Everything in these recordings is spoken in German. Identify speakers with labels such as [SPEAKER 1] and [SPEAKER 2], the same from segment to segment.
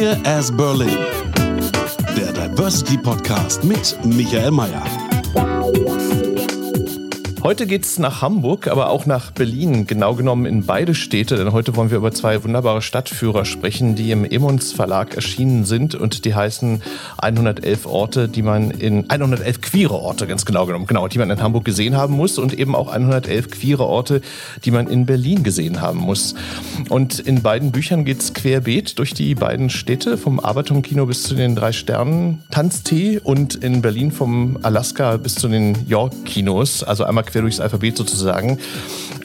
[SPEAKER 1] Queer as Berlin. Der Diversity Podcast mit Michael Mayer.
[SPEAKER 2] Heute geht's nach Hamburg, aber auch nach Berlin, genau genommen in beide Städte, denn heute wollen wir über zwei wunderbare Stadtführer sprechen, die im Emons Verlag erschienen sind und die heißen 111 Orte, die man in 111 queere Orte, ganz genau genommen, genau, die man in Hamburg gesehen haben muss und eben auch 111 queere Orte, die man in Berlin gesehen haben muss. Und in beiden Büchern geht's querbeet durch die beiden Städte, vom Arbeiterkino bis zu den drei Sternen Tanztee und in Berlin vom Alaska bis zu den York Kinos, also einmal quer durchs Alphabet sozusagen.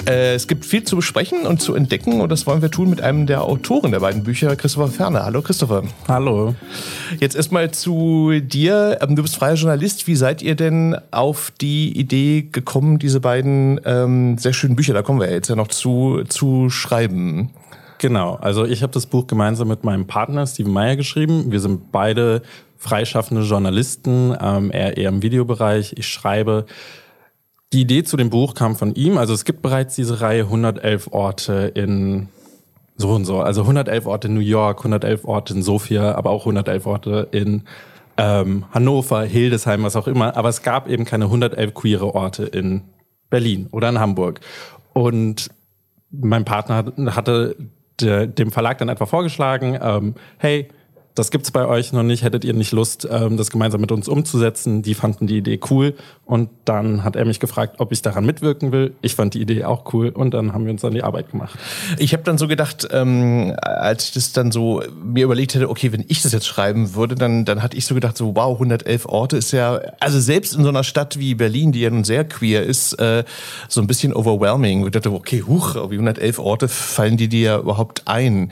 [SPEAKER 2] Äh, es gibt viel zu besprechen und zu entdecken und das wollen wir tun mit einem der Autoren der beiden Bücher, Christopher Ferner. Hallo Christopher.
[SPEAKER 3] Hallo.
[SPEAKER 2] Jetzt erstmal zu dir. Ähm, du bist freier Journalist. Wie seid ihr denn auf die Idee gekommen, diese beiden ähm, sehr schönen Bücher, da kommen wir jetzt ja noch zu, zu schreiben?
[SPEAKER 3] Genau, also ich habe das Buch gemeinsam mit meinem Partner Steven Meyer geschrieben. Wir sind beide freischaffende Journalisten, ähm, er eher im Videobereich. Ich schreibe die Idee zu dem Buch kam von ihm. Also es gibt bereits diese Reihe 111 Orte in so und so. Also 111 Orte in New York, 111 Orte in Sofia, aber auch 111 Orte in ähm, Hannover, Hildesheim, was auch immer. Aber es gab eben keine 111 queere Orte in Berlin oder in Hamburg. Und mein Partner hatte dem Verlag dann einfach vorgeschlagen, ähm, hey, das gibt's bei euch noch nicht, hättet ihr nicht Lust, ähm, das gemeinsam mit uns umzusetzen? Die fanden die Idee cool und dann hat er mich gefragt, ob ich daran mitwirken will. Ich fand die Idee auch cool und dann haben wir uns an die Arbeit gemacht.
[SPEAKER 2] Ich habe dann so gedacht, ähm, als ich das dann so mir überlegt hätte, okay, wenn ich das jetzt schreiben würde, dann, dann hatte ich so gedacht, so wow, 111 Orte ist ja, also selbst in so einer Stadt wie Berlin, die ja nun sehr queer ist, äh, so ein bisschen overwhelming. Ich dachte, okay, huch, wie 111 Orte fallen die dir überhaupt ein?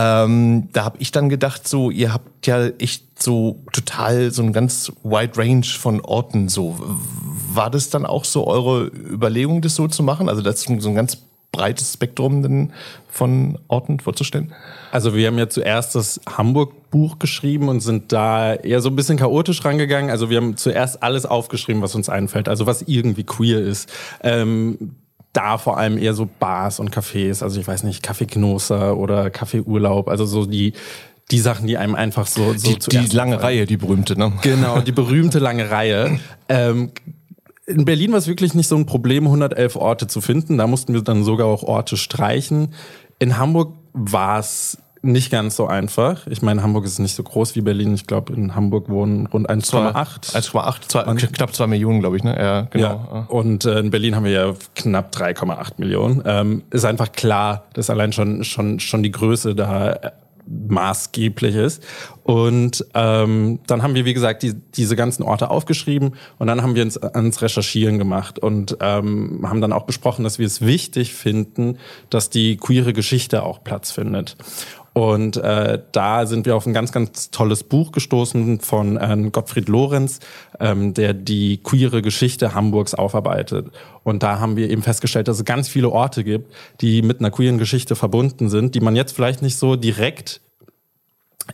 [SPEAKER 2] Ähm, da habe ich dann gedacht, so, ihr habt ja echt so total so ein ganz wide range von Orten so. War das dann auch so eure Überlegung, das so zu machen? Also das so ein ganz breites Spektrum von Orten vorzustellen?
[SPEAKER 3] Also wir haben ja zuerst das Hamburg-Buch geschrieben und sind da eher so ein bisschen chaotisch rangegangen. Also wir haben zuerst alles aufgeschrieben, was uns einfällt, also was irgendwie queer ist. Ähm, da vor allem eher so Bars und Cafés, also ich weiß nicht, Kaffeeknoster oder Kaffeeurlaub, also so die die Sachen, die einem einfach so, so
[SPEAKER 2] die, die lange fallen. Reihe, die berühmte, ne?
[SPEAKER 3] Genau, die berühmte lange Reihe. Ähm, in Berlin war es wirklich nicht so ein Problem, 111 Orte zu finden. Da mussten wir dann sogar auch Orte streichen. In Hamburg war es nicht ganz so einfach. Ich meine, Hamburg ist nicht so groß wie Berlin. Ich glaube, in Hamburg wohnen rund 1,8.
[SPEAKER 2] 1,8, knapp 2 Millionen, glaube ich, ne? Ja, genau. Ja.
[SPEAKER 3] Und äh, in Berlin haben wir ja knapp 3,8 Millionen. Ähm, ist einfach klar, dass allein schon, schon, schon die Größe da äh, maßgeblich ist. Und ähm, dann haben wir, wie gesagt, die, diese ganzen Orte aufgeschrieben und dann haben wir uns ans Recherchieren gemacht und ähm, haben dann auch besprochen, dass wir es wichtig finden, dass die queere Geschichte auch Platz findet. Und äh, da sind wir auf ein ganz, ganz tolles Buch gestoßen von äh, Gottfried Lorenz, ähm, der die queere Geschichte Hamburgs aufarbeitet. Und da haben wir eben festgestellt, dass es ganz viele Orte gibt, die mit einer queeren Geschichte verbunden sind, die man jetzt vielleicht nicht so direkt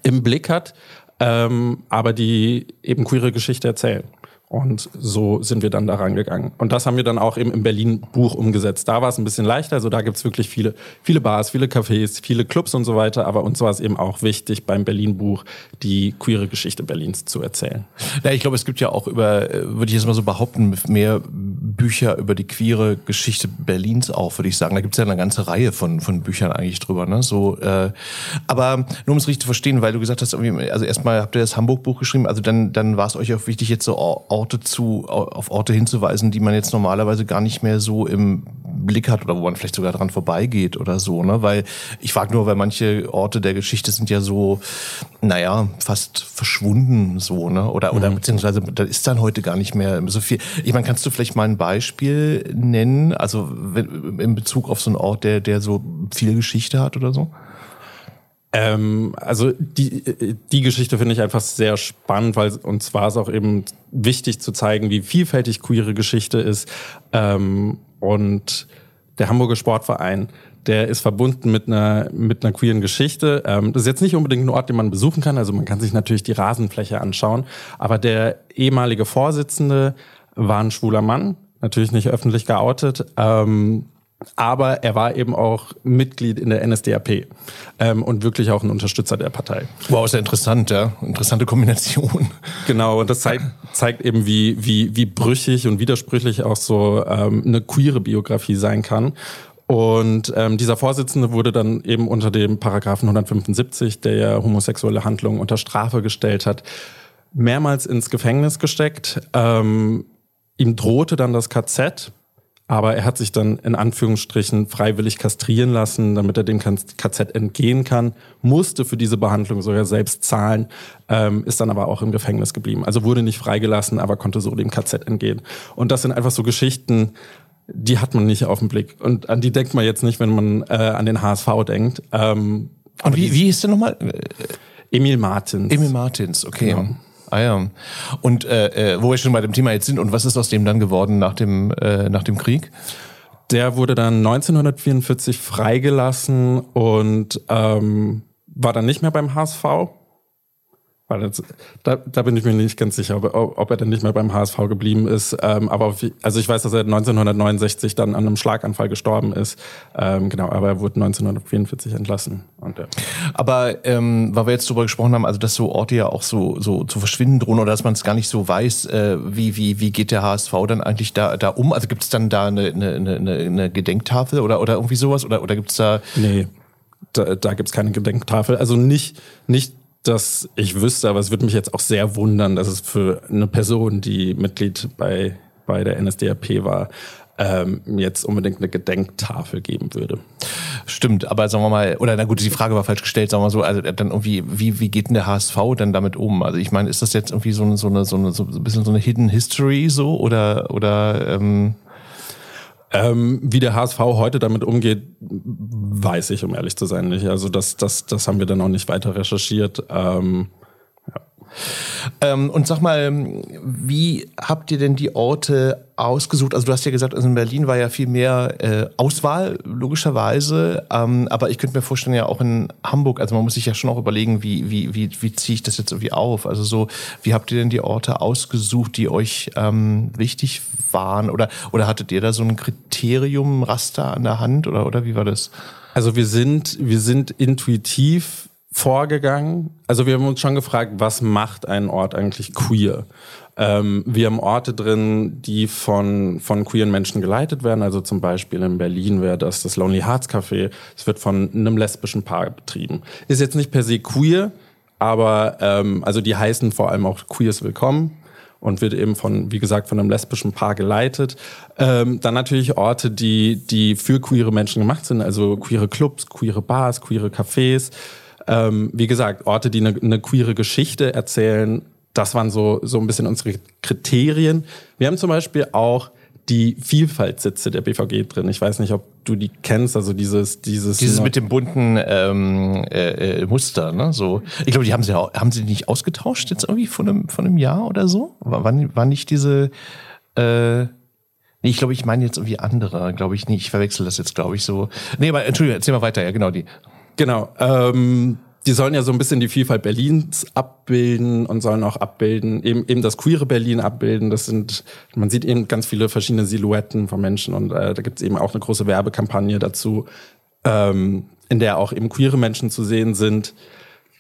[SPEAKER 3] im Blick hat, ähm, aber die eben queere Geschichte erzählen. Und so sind wir dann da rangegangen. Und das haben wir dann auch eben im Berlin-Buch umgesetzt. Da war es ein bisschen leichter. Also da gibt's wirklich viele, viele Bars, viele Cafés, viele Clubs und so weiter. Aber uns war es eben auch wichtig, beim Berlin-Buch die queere Geschichte Berlins zu erzählen.
[SPEAKER 2] Ja, ich glaube, es gibt ja auch über, würde ich jetzt mal so behaupten, mehr Bücher über die queere Geschichte Berlins auch, würde ich sagen. Da gibt's ja eine ganze Reihe von, von Büchern eigentlich drüber. Ne? So, äh, aber nur um es richtig zu verstehen, weil du gesagt hast, also erstmal habt ihr das Hamburg-Buch geschrieben, also dann, dann war es euch auch wichtig, jetzt so Orte zu, auf Orte hinzuweisen, die man jetzt normalerweise gar nicht mehr so im Blick hat oder wo man vielleicht sogar dran vorbeigeht oder so, ne? Weil ich frage nur, weil manche Orte der Geschichte sind ja so, naja, fast verschwunden so, ne? Oder, oder mhm. beziehungsweise da ist dann heute gar nicht mehr so viel. Ich meine, kannst du vielleicht mal ein Beispiel nennen, also in Bezug auf so einen Ort, der, der so viel Geschichte hat oder so?
[SPEAKER 3] Ähm, also die, die Geschichte finde ich einfach sehr spannend, weil uns war es auch eben wichtig zu zeigen, wie vielfältig queere Geschichte ist. Ähm, und der Hamburger Sportverein, der ist verbunden mit einer, mit einer queeren Geschichte. Ähm, das ist jetzt nicht unbedingt ein Ort, den man besuchen kann. Also man kann sich natürlich die Rasenfläche anschauen. Aber der ehemalige Vorsitzende war ein schwuler Mann, natürlich nicht öffentlich geoutet. Ähm, aber er war eben auch Mitglied in der NSDAP ähm, und wirklich auch ein Unterstützer der Partei.
[SPEAKER 2] Wow, ist ja interessant, ja. Interessante Kombination.
[SPEAKER 3] Genau, und das zeigt, zeigt eben, wie, wie, wie brüchig und widersprüchlich auch so ähm, eine queere Biografie sein kann. Und ähm, dieser Vorsitzende wurde dann eben unter dem Paragraphen 175, der ja homosexuelle Handlungen unter Strafe gestellt hat, mehrmals ins Gefängnis gesteckt. Ähm, ihm drohte dann das KZ aber er hat sich dann in Anführungsstrichen freiwillig kastrieren lassen, damit er dem KZ entgehen kann, musste für diese Behandlung sogar selbst zahlen, ähm, ist dann aber auch im Gefängnis geblieben. Also wurde nicht freigelassen, aber konnte so dem KZ entgehen. Und das sind einfach so Geschichten, die hat man nicht auf den Blick. Und an die denkt man jetzt nicht, wenn man äh, an den HSV denkt. Ähm,
[SPEAKER 2] Und wie, wie ist der nochmal?
[SPEAKER 3] Emil Martins.
[SPEAKER 2] Emil Martins, okay. Genau. Ah ja. Und äh, äh, wo wir schon bei dem Thema jetzt sind, und was ist aus dem dann geworden nach dem, äh, nach dem Krieg?
[SPEAKER 3] Der wurde dann 1944 freigelassen und ähm, war dann nicht mehr beim HSV, weil das, da, da bin ich mir nicht ganz sicher, ob, ob er denn nicht mehr beim HSV geblieben ist. Ähm, aber auf, also ich weiß, dass er 1969 dann an einem Schlaganfall gestorben ist. Ähm, genau, aber er wurde 1944 entlassen. Und, ja.
[SPEAKER 2] Aber ähm, weil wir jetzt darüber gesprochen haben, also dass so Orte ja auch so, so zu verschwinden drohen oder dass man es gar nicht so weiß, äh, wie, wie, wie geht der HSV dann eigentlich da, da um? Also gibt es dann da eine, eine, eine, eine Gedenktafel oder, oder irgendwie sowas? Oder, oder gibt es da.
[SPEAKER 3] Nee. Da, da gibt es keine Gedenktafel. Also nicht, nicht dass ich wüsste, aber es würde mich jetzt auch sehr wundern, dass es für eine Person, die Mitglied bei, bei der NSDAP war, ähm, jetzt unbedingt eine Gedenktafel geben würde.
[SPEAKER 2] Stimmt, aber sagen wir mal, oder na gut, die Frage war falsch gestellt, sagen wir mal so, also dann irgendwie, wie, wie geht denn der HSV dann damit um? Also ich meine, ist das jetzt irgendwie so so eine, so eine, so ein bisschen so eine Hidden History so oder, oder ähm
[SPEAKER 3] ähm, wie der HSV heute damit umgeht, weiß ich, um ehrlich zu sein, nicht. Also das, das, das haben wir dann auch nicht weiter recherchiert. Ähm,
[SPEAKER 2] ähm, und sag mal, wie habt ihr denn die Orte ausgesucht? Also du hast ja gesagt, also in Berlin war ja viel mehr äh, Auswahl, logischerweise. Ähm, aber ich könnte mir vorstellen, ja auch in Hamburg, also man muss sich ja schon auch überlegen, wie, wie, wie, wie ziehe ich das jetzt irgendwie auf? Also so, wie habt ihr denn die Orte ausgesucht, die euch ähm, wichtig waren? Oder, oder hattet ihr da so ein Kriterium, Raster an der Hand? Oder, oder wie war das?
[SPEAKER 3] Also wir sind, wir sind intuitiv vorgegangen. Also wir haben uns schon gefragt, was macht einen Ort eigentlich queer? Ähm, wir haben Orte drin, die von, von queeren Menschen geleitet werden. Also zum Beispiel in Berlin wäre das das Lonely Hearts Café. Es wird von einem lesbischen Paar betrieben. Ist jetzt nicht per se queer, aber ähm, also die heißen vor allem auch Queers Willkommen und wird eben von, wie gesagt, von einem lesbischen Paar geleitet. Ähm, dann natürlich Orte, die, die für queere Menschen gemacht sind, also queere Clubs, queere Bars, queere Cafés. Ähm, wie gesagt, Orte, die eine, eine queere Geschichte erzählen, das waren so, so ein bisschen unsere Kriterien. Wir haben zum Beispiel auch die Vielfaltssitze der BVG drin. Ich weiß nicht, ob du die kennst, also dieses dieses
[SPEAKER 2] dieses mit dem bunten ähm, äh, äh, Muster, ne? So, ich glaube, die haben sie haben sie nicht ausgetauscht jetzt irgendwie von einem von einem Jahr oder so? War, war nicht diese äh, Nee, ich glaube, ich meine jetzt irgendwie andere, glaube ich nicht. Ich verwechsel das jetzt, glaube ich, so. Nee, aber Entschuldigung, erzähl mal weiter, ja, genau die.
[SPEAKER 3] Genau. Ähm, die sollen ja so ein bisschen die Vielfalt Berlins abbilden und sollen auch abbilden, eben, eben das queere Berlin abbilden. Das sind, man sieht eben ganz viele verschiedene Silhouetten von Menschen und äh, da gibt es eben auch eine große Werbekampagne dazu, ähm, in der auch eben queere Menschen zu sehen sind.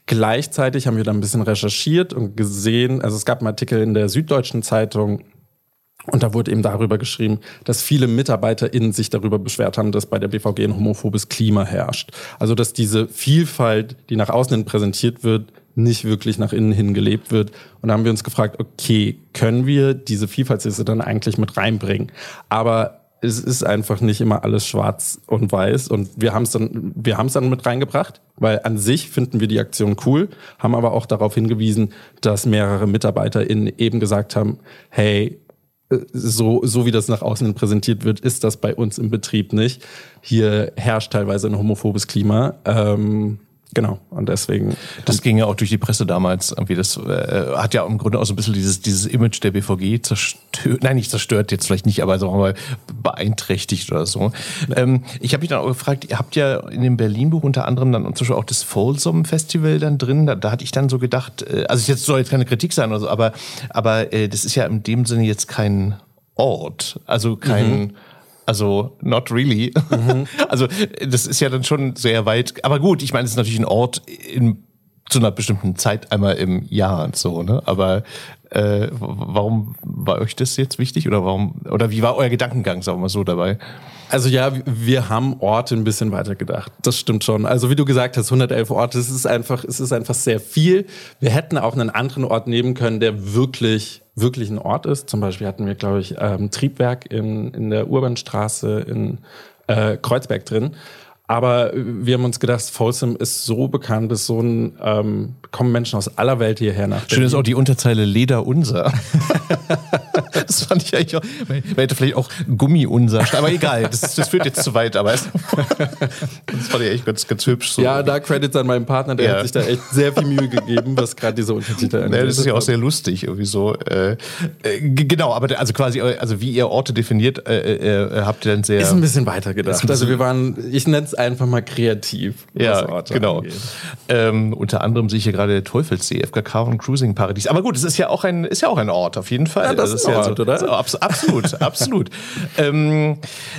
[SPEAKER 3] Gleichzeitig haben wir da ein bisschen recherchiert und gesehen, also es gab einen Artikel in der Süddeutschen Zeitung, und da wurde eben darüber geschrieben, dass viele MitarbeiterInnen sich darüber beschwert haben, dass bei der BVG ein homophobes Klima herrscht. Also, dass diese Vielfalt, die nach außen hin präsentiert wird, nicht wirklich nach innen hin gelebt wird. Und da haben wir uns gefragt, okay, können wir diese Vielfaltsliste dann eigentlich mit reinbringen? Aber es ist einfach nicht immer alles schwarz und weiß und wir haben es dann wir haben es dann mit reingebracht, weil an sich finden wir die Aktion cool, haben aber auch darauf hingewiesen, dass mehrere MitarbeiterInnen eben gesagt haben, hey, so, so wie das nach außen präsentiert wird, ist das bei uns im Betrieb nicht. Hier herrscht teilweise ein homophobes Klima. Ähm, Genau, und deswegen.
[SPEAKER 2] Das ging ja auch durch die Presse damals. Irgendwie das äh, hat ja im Grunde auch so ein bisschen dieses, dieses Image der BVG zerstört, nein, nicht zerstört jetzt vielleicht nicht, aber sagen wir mal beeinträchtigt oder so. Ähm, ich habe mich dann auch gefragt, ihr habt ja in dem Berlin-Buch unter anderem dann zum Beispiel auch das Folsom Festival dann drin. Da, da hatte ich dann so gedacht, äh, also jetzt soll jetzt keine Kritik sein oder so, aber, aber äh, das ist ja in dem Sinne jetzt kein Ort, also kein. Mhm also, not really. Mhm. Also, das ist ja dann schon sehr weit. Aber gut, ich meine, es ist natürlich ein Ort in, zu einer bestimmten Zeit einmal im Jahr und so, ne? Aber äh, warum war euch das jetzt wichtig? Oder warum, oder wie war euer Gedankengang, sagen wir mal so, dabei?
[SPEAKER 3] Also ja, wir haben Orte ein bisschen weiter gedacht. Das stimmt schon. Also wie du gesagt hast, 111 Orte, es ist einfach, es ist einfach sehr viel. Wir hätten auch einen anderen Ort nehmen können, der wirklich wirklich ein Ort ist. Zum Beispiel hatten wir, glaube ich, ähm, Triebwerk in, in der Urbanstraße in äh, Kreuzberg drin. Aber wir haben uns gedacht, Folsom ist so bekannt, ist so ein, ähm, kommen Menschen aus aller Welt hierher nach.
[SPEAKER 2] Schön ist auch die Unterzeile Leder unser. das fand ich eigentlich auch. Man hätte vielleicht auch Gummi unser. Aber egal, das, das führt jetzt zu weit. Aber das fand ich echt ganz, ganz hübsch.
[SPEAKER 3] So. Ja, da Credits an meinen Partner, der ja. hat sich da echt sehr viel Mühe gegeben, was gerade diese Untertitel
[SPEAKER 2] angeht. Ja, das ist ja auch sehr lustig, irgendwie so. Äh, äh, genau, aber also quasi, also wie ihr Orte definiert, äh, äh, habt ihr dann sehr.
[SPEAKER 3] Ist ein bisschen weiter gedacht. Also wir waren, ich nenne es einfach mal kreativ.
[SPEAKER 2] Ja, genau. Ähm, unter anderem sehe ich hier gerade der Teufelssee, FKK und Cruising Paradies. Aber gut, es ist ja auch ein, ist ja auch ein Ort, auf jeden Fall.
[SPEAKER 3] Ja, das, das ist ein Ort,
[SPEAKER 2] so,
[SPEAKER 3] oder?
[SPEAKER 2] So, abs absolut, absolut. Ähm,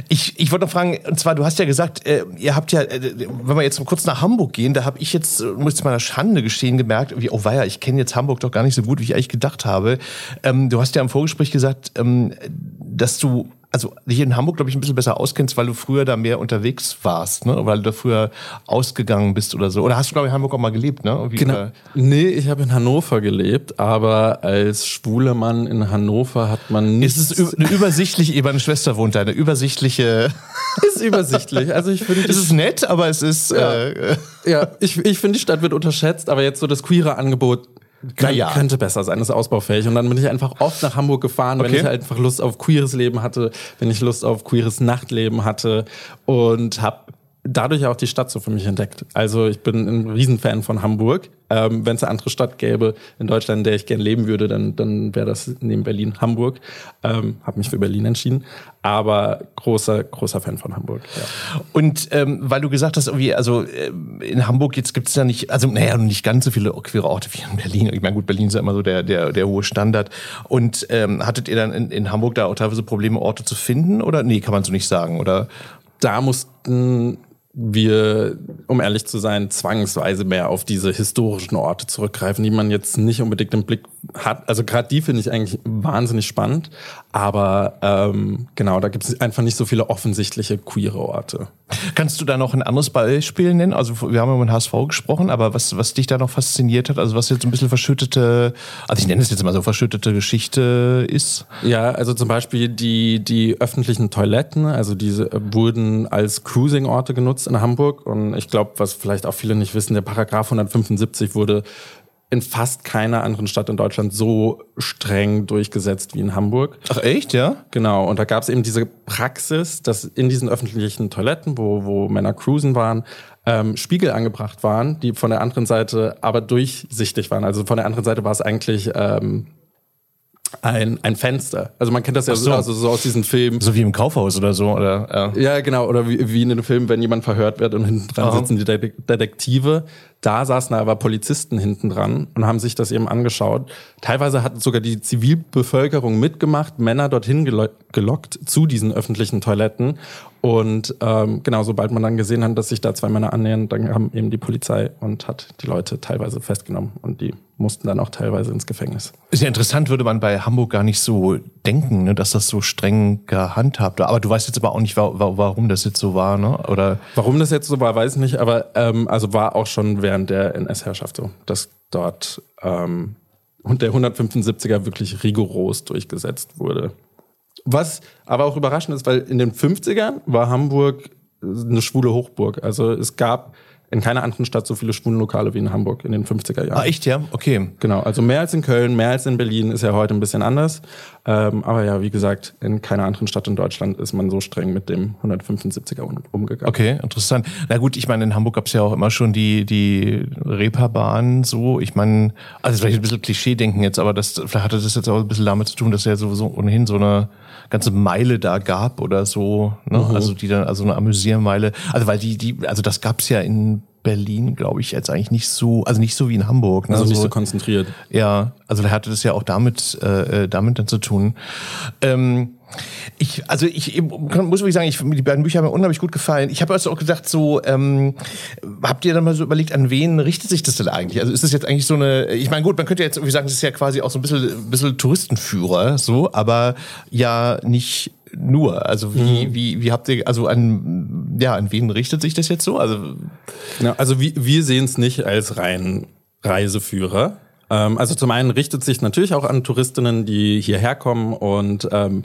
[SPEAKER 2] ich, ich wollte noch fragen, und zwar, du hast ja gesagt, äh, ihr habt ja, äh, wenn wir jetzt mal kurz nach Hamburg gehen, da habe ich jetzt, muss ich meiner Schande gestehen, gemerkt, wie, oh weia, ich kenne jetzt Hamburg doch gar nicht so gut, wie ich eigentlich gedacht habe. Ähm, du hast ja im Vorgespräch gesagt, ähm, dass du also hier in Hamburg, glaube ich, ein bisschen besser auskennst, weil du früher da mehr unterwegs warst, ne? Weil du da früher ausgegangen bist oder so. Oder hast du, glaube ich, in Hamburg auch mal gelebt, ne?
[SPEAKER 3] Genau. Nee, ich habe in Hannover gelebt, aber als schwuler Mann in Hannover hat man
[SPEAKER 2] nicht. Ist es eine übersichtliche, meine Schwester wohnt da, eine übersichtliche.
[SPEAKER 3] ist übersichtlich. Also ich finde.
[SPEAKER 2] Es ist nett, aber es ist.
[SPEAKER 3] Ja, äh, ja ich, ich finde, die Stadt wird unterschätzt, aber jetzt so das queere Angebot naja. Könnte besser sein, ist ausbaufähig. Und dann bin ich einfach oft nach Hamburg gefahren, okay. wenn ich halt einfach Lust auf queeres Leben hatte, wenn ich Lust auf queeres Nachtleben hatte und habe dadurch auch die Stadt so für mich entdeckt. Also ich bin ein Riesenfan von Hamburg. Ähm, Wenn es eine andere Stadt gäbe in Deutschland, in der ich gern leben würde, dann, dann wäre das neben Berlin Hamburg. Ähm, habe mich für Berlin entschieden, aber großer großer Fan von Hamburg. Ja.
[SPEAKER 2] Und ähm, weil du gesagt hast, irgendwie, also äh, in Hamburg jetzt gibt es ja nicht, also naja, nicht ganz so viele queere Orte wie in Berlin. Ich meine, gut, Berlin ist ja immer so der der der hohe Standard. Und ähm, hattet ihr dann in, in Hamburg da auch teilweise Probleme, Orte zu finden? Oder nee, kann man so nicht sagen? Oder
[SPEAKER 3] da mussten wir, um ehrlich zu sein, zwangsweise mehr auf diese historischen Orte zurückgreifen, die man jetzt nicht unbedingt im Blick hat. Also gerade die finde ich eigentlich wahnsinnig spannend, aber ähm, genau, da gibt es einfach nicht so viele offensichtliche queere Orte.
[SPEAKER 2] Kannst du da noch ein anderes Beispiel nennen? Also wir haben über den HSV gesprochen, aber was, was dich da noch fasziniert hat, also was jetzt ein bisschen verschüttete, also ich nenne es jetzt mal so verschüttete Geschichte ist?
[SPEAKER 3] Ja, also zum Beispiel die, die öffentlichen Toiletten, also diese wurden als Cruising-Orte genutzt in Hamburg. Und ich glaube, was vielleicht auch viele nicht wissen, der Paragraph 175 wurde in fast keiner anderen Stadt in Deutschland so streng durchgesetzt wie in Hamburg.
[SPEAKER 2] Ach echt, ja?
[SPEAKER 3] Genau. Und da gab es eben diese Praxis, dass in diesen öffentlichen Toiletten, wo, wo Männer cruisen waren, ähm, Spiegel angebracht waren, die von der anderen Seite aber durchsichtig waren. Also von der anderen Seite war es eigentlich ähm, ein, ein Fenster. Also man kennt das ja so. Also so aus diesen Filmen.
[SPEAKER 2] So wie im Kaufhaus oder so, oder?
[SPEAKER 3] Ja, ja genau. Oder wie, wie in einem Film, wenn jemand verhört wird und hinten dran Aha. sitzen die Detektive. Da saßen aber Polizisten hinten dran und haben sich das eben angeschaut. Teilweise hat sogar die Zivilbevölkerung mitgemacht, Männer dorthin gelockt zu diesen öffentlichen Toiletten Und ähm, genau, sobald man dann gesehen hat, dass sich da zwei Männer annähern, dann kam eben die Polizei und hat die Leute teilweise festgenommen und die mussten dann auch teilweise ins Gefängnis.
[SPEAKER 2] Ist ja interessant, würde man bei Hamburg gar nicht so denken, ne, dass das so streng gehandhabt war. Aber du weißt jetzt aber auch nicht, warum das jetzt so war, ne? Oder?
[SPEAKER 3] Warum das jetzt so war, weiß ich nicht, aber ähm, also war auch schon während der NS-Herrschaft so, dass dort ähm, und der 175er wirklich rigoros durchgesetzt wurde. Was aber auch überraschend ist, weil in den 50ern war Hamburg eine schwule Hochburg. Also es gab in keiner anderen Stadt so viele schwulen Lokale wie in Hamburg in den 50er Jahren.
[SPEAKER 2] Ah, echt, ja? Okay.
[SPEAKER 3] Genau, also mehr als in Köln, mehr als in Berlin ist ja heute ein bisschen anders. Ähm, aber ja, wie gesagt, in keiner anderen Stadt in Deutschland ist man so streng mit dem 175er umgegangen.
[SPEAKER 2] Okay, interessant. Na gut, ich meine, in Hamburg gab es ja auch immer schon die, die Reeperbahn so. Ich meine, also vielleicht ein bisschen Klischee-denken jetzt, aber das, vielleicht hatte das jetzt auch ein bisschen damit zu tun, dass ja sowieso ohnehin so eine ganze Meile da gab oder so, ne? Mhm. Also die dann, also eine Amüsiermeile. Also weil die, die, also das gab's ja in Berlin, glaube ich, jetzt eigentlich nicht so, also nicht so wie in Hamburg.
[SPEAKER 3] Ne? Also nicht so, konzentriert.
[SPEAKER 2] Ja, also da hatte das ja auch damit, äh, äh damit dann zu tun. Ähm, ich, also ich muss wirklich sagen, ich, die beiden Bücher haben mir unheimlich gut gefallen. Ich habe also auch gedacht, so ähm, habt ihr dann mal so überlegt, an wen richtet sich das denn eigentlich? Also ist das jetzt eigentlich so eine? Ich meine, gut, man könnte jetzt irgendwie sagen, das ist ja quasi auch so ein bisschen, ein bisschen Touristenführer, so, aber ja nicht nur. Also wie, mhm. wie, wie habt ihr, also an, ja, an wen richtet sich das jetzt so? Also,
[SPEAKER 3] ja, also wie, wir sehen es nicht als rein Reiseführer. Ähm, also zum einen richtet sich natürlich auch an Touristinnen, die hierher kommen und ähm,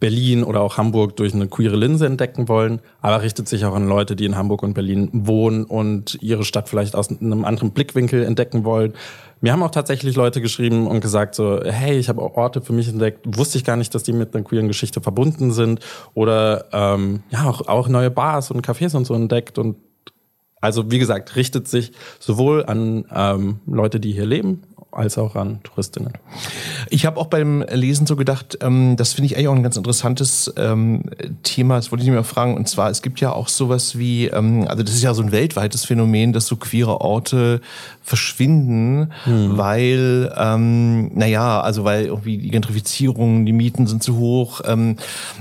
[SPEAKER 3] Berlin oder auch Hamburg durch eine queere Linse entdecken wollen, aber richtet sich auch an Leute, die in Hamburg und Berlin wohnen und ihre Stadt vielleicht aus einem anderen Blickwinkel entdecken wollen. Mir haben auch tatsächlich Leute geschrieben und gesagt so, hey, ich habe Orte für mich entdeckt, wusste ich gar nicht, dass die mit einer queeren Geschichte verbunden sind. Oder ähm, ja, auch, auch neue Bars und Cafés und so entdeckt. Und also wie gesagt, richtet sich sowohl an ähm, Leute, die hier leben, als auch an Touristinnen.
[SPEAKER 2] Ich habe auch beim Lesen so gedacht, ähm, das finde ich eigentlich auch ein ganz interessantes ähm, Thema, das wollte ich mir fragen, und zwar, es gibt ja auch sowas wie, ähm, also das ist ja so ein weltweites Phänomen, dass so queere Orte verschwinden, hm. weil, ähm, naja, also weil irgendwie die Gentrifizierung, die Mieten sind zu hoch. Ähm,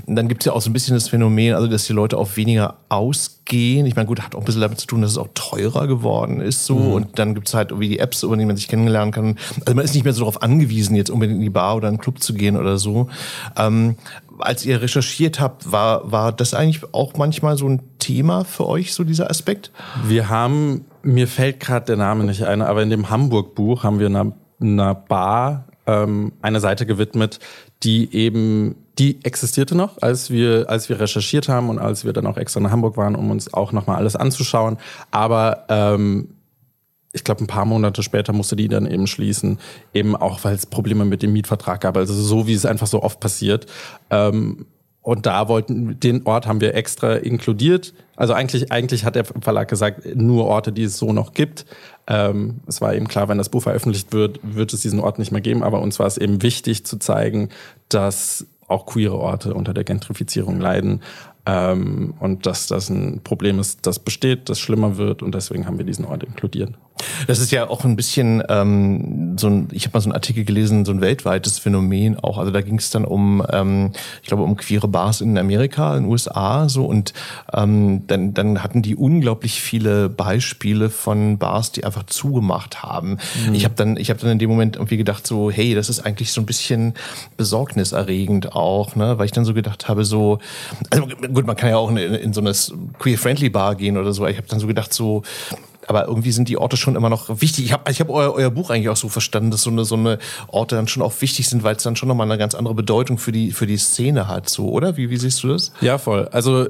[SPEAKER 2] dann gibt es ja auch so ein bisschen das Phänomen, also dass die Leute auf weniger ausgehen. Ich meine, gut, hat auch ein bisschen damit zu tun, dass es auch teurer geworden ist so. Mhm. Und dann gibt es halt irgendwie die Apps, über die man sich kennenlernen kann. Also man ist nicht mehr so darauf angewiesen, jetzt unbedingt in die Bar oder in den Club zu gehen oder so. Ähm, als ihr recherchiert habt, war, war das eigentlich auch manchmal so ein Thema für euch, so dieser Aspekt?
[SPEAKER 3] Wir haben, mir fällt gerade der Name nicht ein, aber in dem Hamburg-Buch haben wir einer, einer Bar ähm, eine Seite gewidmet, die eben, die existierte noch, als wir, als wir recherchiert haben und als wir dann auch extra nach Hamburg waren, um uns auch nochmal alles anzuschauen. Aber ähm, ich glaube, ein paar Monate später musste die dann eben schließen, eben auch, weil es Probleme mit dem Mietvertrag gab. Also so wie es einfach so oft passiert. Ähm, und da wollten, den Ort haben wir extra inkludiert. Also eigentlich, eigentlich hat der Verlag gesagt, nur Orte, die es so noch gibt. Ähm, es war eben klar, wenn das Buch veröffentlicht wird, wird es diesen Ort nicht mehr geben. Aber uns war es eben wichtig zu zeigen, dass auch queere Orte unter der Gentrifizierung leiden. Ähm, und dass das ein Problem ist, das besteht, das schlimmer wird. Und deswegen haben wir diesen Ort inkludiert.
[SPEAKER 2] Das ist ja auch ein bisschen ähm, so ein, ich habe mal so einen Artikel gelesen, so ein weltweites Phänomen auch. Also da ging es dann um, ähm, ich glaube, um queere Bars in Amerika, in den USA so und ähm, dann, dann hatten die unglaublich viele Beispiele von Bars, die einfach zugemacht haben. Mhm. Ich habe dann, ich habe dann in dem Moment irgendwie gedacht so, hey, das ist eigentlich so ein bisschen besorgniserregend auch, ne, weil ich dann so gedacht habe so, also gut, man kann ja auch in, in so eine queer-friendly Bar gehen oder so. Ich habe dann so gedacht so, aber irgendwie sind die Orte schon immer noch wichtig. Ich habe ich hab euer, euer Buch eigentlich auch so verstanden, dass so eine, so eine Orte dann schon auch wichtig sind, weil es dann schon nochmal eine ganz andere Bedeutung für die, für die Szene hat, so, oder? Wie, wie siehst du das?
[SPEAKER 3] Ja, voll. Also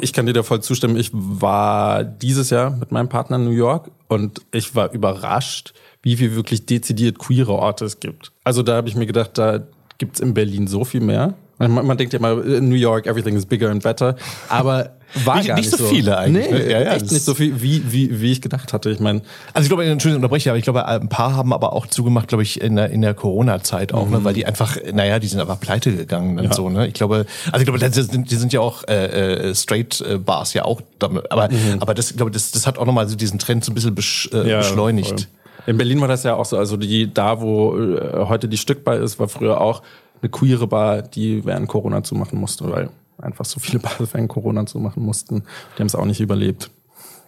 [SPEAKER 3] ich kann dir da voll zustimmen. Ich war dieses Jahr mit meinem Partner in New York und ich war überrascht, wie viel wirklich dezidiert queere Orte es gibt. Also da habe ich mir gedacht, da gibt's in Berlin so viel mehr. Man, man denkt ja immer, in New York, everything is bigger and better. Aber war
[SPEAKER 2] nicht,
[SPEAKER 3] gar
[SPEAKER 2] nicht, nicht so, viele eigentlich.
[SPEAKER 3] Nee, ne? ja, ja, echt nicht so viel, wie, wie, wie ich gedacht hatte. Ich meine,
[SPEAKER 2] also ich glaube, Entschuldigung, unterbreche, aber ich glaube, ein paar haben aber auch zugemacht, glaube ich, in der, in der Corona-Zeit auch, ne? mhm. ne, weil die einfach, naja, die sind aber pleite gegangen und ja. so. Ne? Ich glaube, also ich glaube, die sind, die sind ja auch äh, äh, Straight äh, Bars ja auch damit, aber, mhm. aber das, ich glaube, das, das hat auch nochmal so diesen Trend so ein bisschen besch, äh, ja, beschleunigt. Voll.
[SPEAKER 3] In Berlin war das ja auch so, also die, da wo äh, heute die Stückbar ist, war früher auch eine queere Bar, die während Corona zumachen musste, weil einfach so viele Bars wegen Corona zumachen mussten. Die haben es auch nicht überlebt.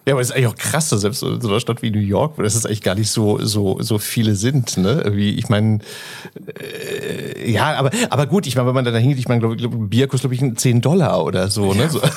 [SPEAKER 2] Ja, aber es ist eigentlich auch krass, dass selbst in so einer Stadt wie New York, wo das ist eigentlich gar nicht so so so viele sind, ne? Irgendwie, ich meine, äh, ja, aber aber gut, ich meine, wenn man da hingeht, ich meine, glaube ich, Bier kostet glaube ich 10 Dollar oder so, ne? So.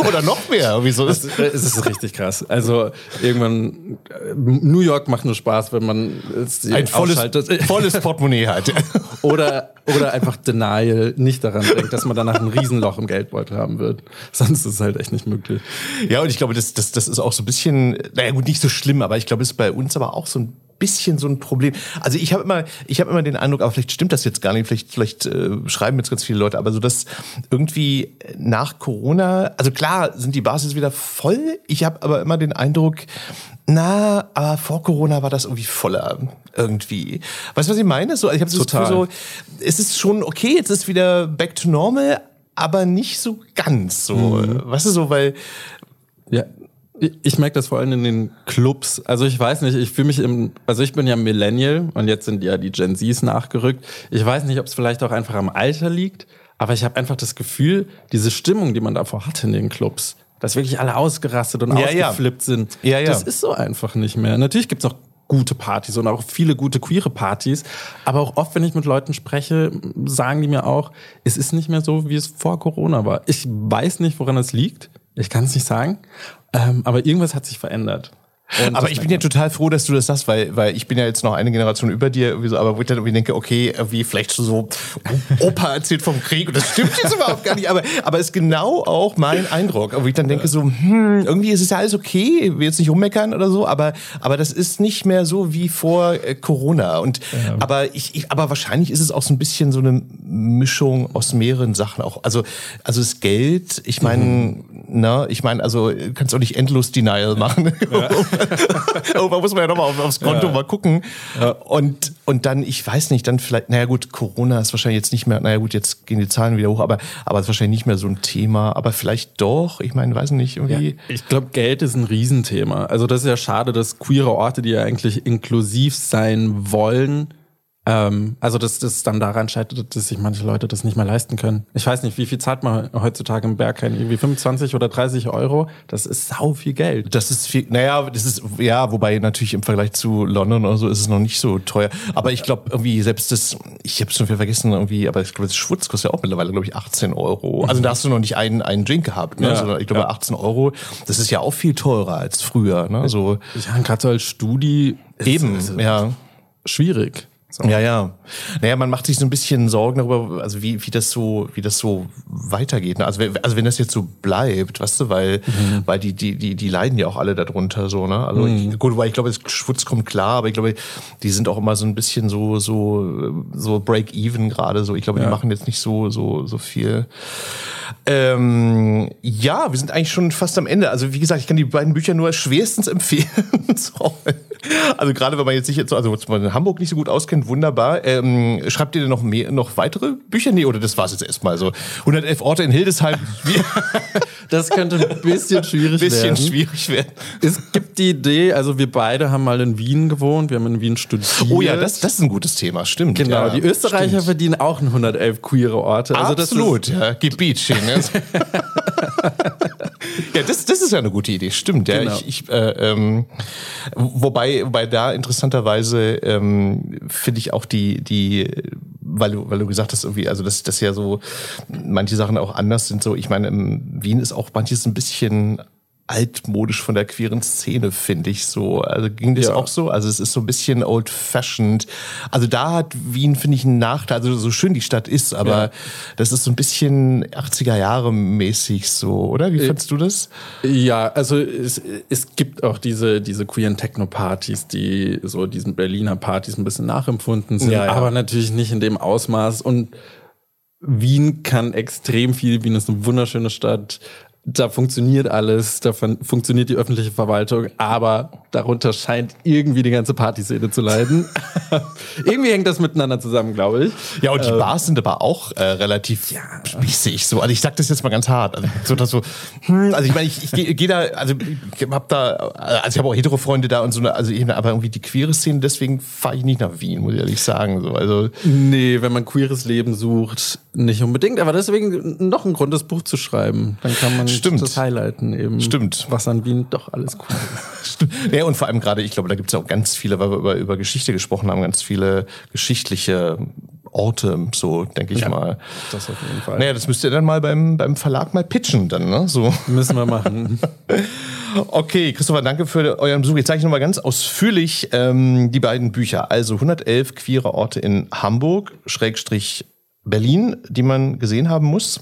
[SPEAKER 2] Oder noch mehr. Wieso
[SPEAKER 3] ist es ist richtig krass. Also irgendwann New York macht nur Spaß, wenn man es
[SPEAKER 2] ein volles, volles Portemonnaie hat.
[SPEAKER 3] Oder oder einfach Denial nicht daran denkt, dass man danach ein Riesenloch im Geldbeutel haben wird. Sonst ist es halt echt nicht möglich.
[SPEAKER 2] Ja, und ich glaube, das, das, das ist auch so ein bisschen, naja gut, nicht so schlimm, aber ich glaube, es ist bei uns aber auch so ein bisschen so ein Problem. Also ich habe immer, ich habe immer den Eindruck, aber vielleicht stimmt das jetzt gar nicht, vielleicht, vielleicht äh, schreiben jetzt ganz viele Leute, aber so dass irgendwie nach Corona, also klar sind die Basis wieder voll. Ich habe aber immer den Eindruck, na, aber vor Corona war das irgendwie voller irgendwie. Weißt du, was ich meine? So, ich habe
[SPEAKER 3] Total.
[SPEAKER 2] so, es ist schon okay, jetzt ist wieder back to normal, aber nicht so ganz so. Mhm. Weißt du so, weil
[SPEAKER 3] ja, ich merke das vor allem in den Clubs. Also ich weiß nicht, ich fühle mich im, also ich bin ja Millennial und jetzt sind ja die Gen Zs nachgerückt. Ich weiß nicht, ob es vielleicht auch einfach am Alter liegt, aber ich habe einfach das Gefühl, diese Stimmung, die man davor hatte in den Clubs, dass wirklich alle ausgerastet und
[SPEAKER 2] Ja, ja.
[SPEAKER 3] ausgeflippt sind,
[SPEAKER 2] Ja, ja.
[SPEAKER 3] das ist so einfach nicht mehr. Natürlich gibt's auch gute Partys und auch viele gute queere Partys, aber auch oft, wenn ich mit Leuten spreche, sagen die mir auch, es ist nicht mehr so, wie es vor Corona war. Ich weiß nicht, woran es liegt. Ich kann es nicht sagen. Ähm, aber irgendwas hat sich verändert. Und
[SPEAKER 2] aber ich bin ja total froh, dass du das sagst, weil, weil ich bin ja jetzt noch eine Generation über dir, irgendwie so, aber wo ich dann irgendwie denke, okay, wie vielleicht so Opa erzählt vom Krieg und das stimmt jetzt überhaupt gar nicht, aber, aber ist genau auch mein Eindruck, wo ich dann denke so, hm, irgendwie ist es ja alles okay, ich will jetzt nicht rummeckern oder so, aber, aber das ist nicht mehr so wie vor äh, Corona. Und, aber ich, ich, aber wahrscheinlich ist es auch so ein bisschen so eine Mischung aus mehreren Sachen auch, also, also das Geld, ich meine, ne, ich meine, also, du kannst auch nicht endlos Denial machen. Irgendwann muss man ja nochmal auf, aufs Konto
[SPEAKER 3] Ja.
[SPEAKER 2] mal gucken. Und, und dann, ich weiß nicht, dann vielleicht, naja gut, Corona ist wahrscheinlich jetzt nicht mehr, naja gut, jetzt gehen die Zahlen wieder hoch, aber, aber ist wahrscheinlich nicht mehr so ein Thema. Aber vielleicht doch, ich meine, weiß nicht, irgendwie.
[SPEAKER 3] Ich glaube, Geld ist ein Riesenthema. Also das ist ja schade, dass queere Orte, die ja eigentlich inklusiv sein wollen, ähm, also dass das dann daran scheitert, dass sich manche Leute das nicht mehr leisten können. Ich weiß nicht, wie viel zahlt man heutzutage im Berghain? Irgendwie 25 oder 30 Euro? Das ist sau viel Geld.
[SPEAKER 2] Das ist viel, naja, das ist, ja, wobei natürlich im Vergleich zu London oder so ist es noch nicht so teuer. Aber ich glaube irgendwie selbst das, ich habe schon viel vergessen irgendwie, aber ich glaube, das Schwutz kostet ja auch mittlerweile, glaube ich, 18 Euro. Also da hast du noch nicht einen, einen Drink gehabt, ne?
[SPEAKER 3] Ja,
[SPEAKER 2] sondern ich glaube
[SPEAKER 3] ja.
[SPEAKER 2] 18 Euro. Das ist ja auch viel teurer als früher, ne? So,
[SPEAKER 3] Ja, gerade so als Studi ist
[SPEAKER 2] eben,
[SPEAKER 3] es
[SPEAKER 2] ja.
[SPEAKER 3] schwierig. So.
[SPEAKER 2] Ja, ja. Naja, man macht sich so ein bisschen Sorgen darüber, also wie, wie das so, wie das so weitergeht. ne? Also, wenn- also wenn das jetzt so bleibt, weißt du, weil, weil die, die, die, die leiden ja auch alle darunter, so, ne? Also, ich, gut, weil ich glaube, das Schwutz kommt klar, aber ich glaube, die sind auch immer so ein bisschen so, so, so break-even gerade, so. Ich glaube, die
[SPEAKER 3] Ja.
[SPEAKER 2] machen jetzt nicht so, so, so viel. Ähm, ja, wir sind eigentlich schon fast am Ende. Also wie gesagt, ich kann die beiden Bücher nur schwerstens empfehlen. so. Also gerade wenn man jetzt sich jetzt, so- also wenn man in Hamburg nicht so gut auskennt, wunderbar. Ähm, schreibt ihr denn noch mehr, noch weitere Bücher? Nee, oder das war's jetzt erstmal so. 111 Orte in Hildesheim.
[SPEAKER 3] Das könnte ein bisschen schwierig
[SPEAKER 2] bisschen
[SPEAKER 3] werden.
[SPEAKER 2] schwierig werden.
[SPEAKER 3] Es gibt die Idee, also wir beide haben mal in Wien gewohnt, wir haben in Wien studiert.
[SPEAKER 2] Oh ja, das, das ist ein gutes Thema, stimmt.
[SPEAKER 3] Genau,
[SPEAKER 2] ja,
[SPEAKER 3] die Österreicher
[SPEAKER 2] stimmt.
[SPEAKER 3] verdienen auch 111 queere Orte. Also das
[SPEAKER 2] Absolut, ja. Gebietchen. Ja, das, das ist ja eine gute Idee, stimmt. Ja,
[SPEAKER 3] Genau.
[SPEAKER 2] ich, ich, äh, ähm, wobei, wobei da interessanterweise ähm, finde ich auch die, die, weil du, weil du gesagt hast, irgendwie, also dass das ja so manche Sachen auch anders sind. So, ich meine, in Wien ist auch manches ein bisschen altmodisch von der queeren Szene, finde ich so. Also ging das
[SPEAKER 3] Ja.
[SPEAKER 2] auch so? Also es ist so ein bisschen old-fashioned. Also da hat Wien, finde ich, einen Nachteil. Also so schön die Stadt ist, aber
[SPEAKER 3] Ja.
[SPEAKER 2] das ist so ein bisschen 80er Jahre mäßig so, oder? Wie fandst du das?
[SPEAKER 3] Ja, also es, es gibt auch diese, diese queeren Techno-Partys, die so diesen Berliner Partys ein bisschen nachempfunden sind,
[SPEAKER 2] ja.
[SPEAKER 3] aber natürlich nicht in dem Ausmaß. Und Wien kann extrem viel. Wien ist eine wunderschöne Stadt. Da funktioniert alles, da funktioniert die öffentliche Verwaltung, aber darunter scheint irgendwie die ganze Partyszene zu leiden. irgendwie hängt das miteinander zusammen, glaube ich.
[SPEAKER 2] Ja, und die ähm, Bars sind aber auch äh, relativ ja. spießig. So. Also ich sag das jetzt mal ganz hart. Also, so, dass so, hm, also ich meine, ich, ich gehe geh da, also ich habe da, also ich habe auch Hetero-Freunde da und so, also ich, aber irgendwie die queere Szene, deswegen fahre ich nicht nach Wien, muss ich ehrlich sagen. So. Also,
[SPEAKER 3] nee, wenn man queeres Leben sucht, nicht unbedingt, aber deswegen noch ein Grund, das Buch zu schreiben. Dann kann man
[SPEAKER 2] Stimmt.
[SPEAKER 3] das highlighten eben.
[SPEAKER 2] Stimmt.
[SPEAKER 3] Was an Wien doch alles cool
[SPEAKER 2] ist. Stimmt. Ja, und vor allem gerade, ich glaube, da gibt es auch ganz viele, weil wir über, über Geschichte gesprochen haben, ganz viele geschichtliche Orte, so denke ich ja, mal.
[SPEAKER 3] Das auf jeden Fall.
[SPEAKER 2] Naja, das müsst ihr dann mal beim, beim Verlag mal pitchen, dann, ne? So.
[SPEAKER 3] Müssen wir machen.
[SPEAKER 2] okay, Christopher, danke für euren Besuch. Jetzt zeige ich nochmal ganz ausführlich ähm, die beiden Bücher. Also 111 queere Orte in Hamburg, Schrägstrich Berlin, die man gesehen haben muss.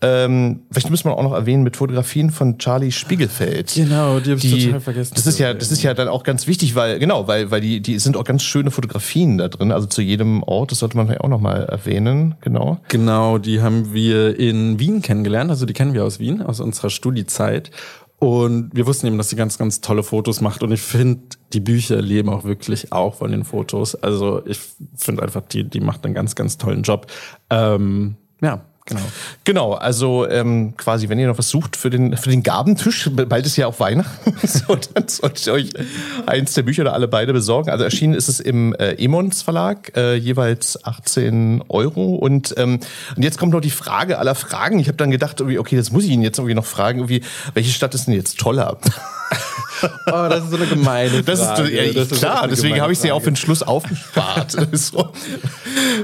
[SPEAKER 2] Ähm, vielleicht müssen wir auch noch erwähnen mit Fotografien von Charlie Spiegelfeld.
[SPEAKER 3] Genau, die habe ich total vergessen.
[SPEAKER 2] Das ist ja, das ist ja dann auch ganz wichtig, weil genau, weil weil die die sind auch ganz schöne Fotografien da drin. Also zu jedem Ort, das sollte man vielleicht auch noch mal erwähnen. Genau.
[SPEAKER 3] Genau, die haben wir in Wien kennengelernt. Also die kennen wir aus Wien, aus unserer Studiezeit. Und wir wussten eben, dass sie ganz, ganz tolle Fotos macht. Und ich finde, die Bücher leben auch wirklich auch von den Fotos. Also ich finde einfach, die, die macht einen ganz, ganz tollen Job. Ähm, ja, Genau.
[SPEAKER 2] Genau, also ähm, quasi, wenn ihr noch was sucht für den, für den Gabentisch, bald ist ja auch Weihnachten, so, dann solltet ihr euch eins der Bücher oder alle beide besorgen. Also erschienen ist es im äh, Emons Verlag, äh, jeweils 18 Euro. Und, ähm, und jetzt kommt noch die Frage aller Fragen. Ich habe dann gedacht, okay, das muss ich ihn jetzt irgendwie noch fragen, irgendwie, welche Stadt ist denn jetzt toller?
[SPEAKER 3] Oh, das ist so eine gemeine Frage.
[SPEAKER 2] Das ist, ja, das ist klar, deswegen habe ich sie auch für den Schluss aufgespart. so.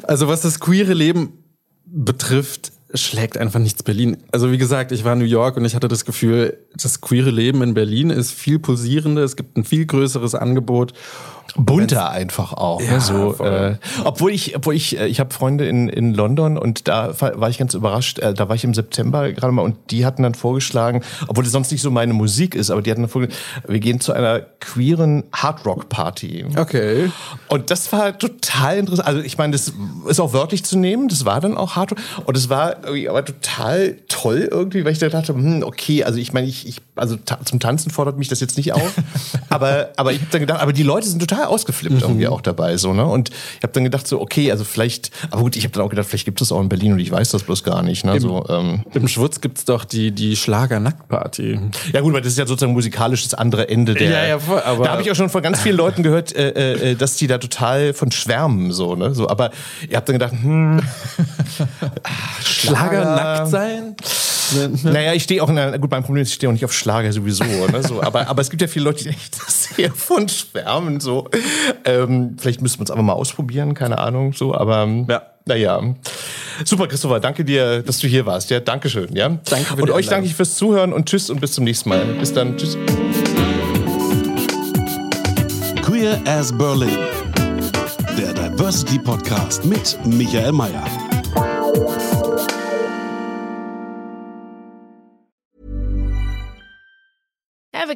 [SPEAKER 3] Also was das queere Leben betrifft, schlägt einfach nichts Berlin. Also wie gesagt, ich war in New York und ich hatte das Gefühl, das queere Leben in Berlin ist viel pulsierender, es gibt ein viel größeres Angebot
[SPEAKER 2] bunter einfach auch.
[SPEAKER 3] Ne? Ja,
[SPEAKER 2] ne? so, äh, obwohl ich, obwohl ich, äh, ich habe Freunde in, in London und da war ich ganz überrascht. Äh, da war ich im September gerade mal und die hatten dann vorgeschlagen, obwohl es sonst nicht so meine Musik ist, aber die hatten dann vorgeschlagen, wir gehen zu einer queeren Hardrock Party.
[SPEAKER 3] Okay.
[SPEAKER 2] Und das war total interessant. Also ich meine, das ist auch wörtlich zu nehmen. Das war dann auch Hardrock und es war irgendwie aber total toll irgendwie, weil ich da dachte, hm, okay, also ich meine, ich, ich also ta zum Tanzen fordert mich das jetzt nicht auf, aber aber ich habe dann gedacht, aber die Leute sind total ausgeflippt mhm. irgendwie auch dabei so ne? Und ich habe dann gedacht so okay also vielleicht aber gut ich habe dann auch gedacht vielleicht gibt es auch in Berlin und ich weiß das bloß gar nicht ne?
[SPEAKER 3] Im,
[SPEAKER 2] so ähm.
[SPEAKER 3] im Schwutz gibt's doch die die Schlager Nacktparty
[SPEAKER 2] ja gut weil das ist ja sozusagen musikalisch das andere Ende der
[SPEAKER 3] ja, ja, voll, aber
[SPEAKER 2] da habe ich auch schon von ganz vielen Leuten gehört äh, äh, äh, dass die da total von schwärmen so ne? So aber ihr habt dann gedacht hm,
[SPEAKER 3] Schlager nackt sein
[SPEAKER 2] naja, ich stehe auch, in einer, gut, mein Problem ist, ich stehe auch nicht auf Schlager sowieso, ne, so, aber, aber es gibt ja viele Leute, die echt sehr von schwärmen, so. Ähm, vielleicht müssen wir es einfach mal ausprobieren, keine Ahnung, so, aber, ja. naja. Super, Christopher, danke dir, dass du hier warst, ja, Dankeschön, ja.
[SPEAKER 3] Danke
[SPEAKER 2] für Und euch danke ich fürs Zuhören und tschüss und bis zum nächsten Mal. Bis dann, tschüss.
[SPEAKER 1] Queer as Berlin, der Diversity Podcast mit Michael Mayer.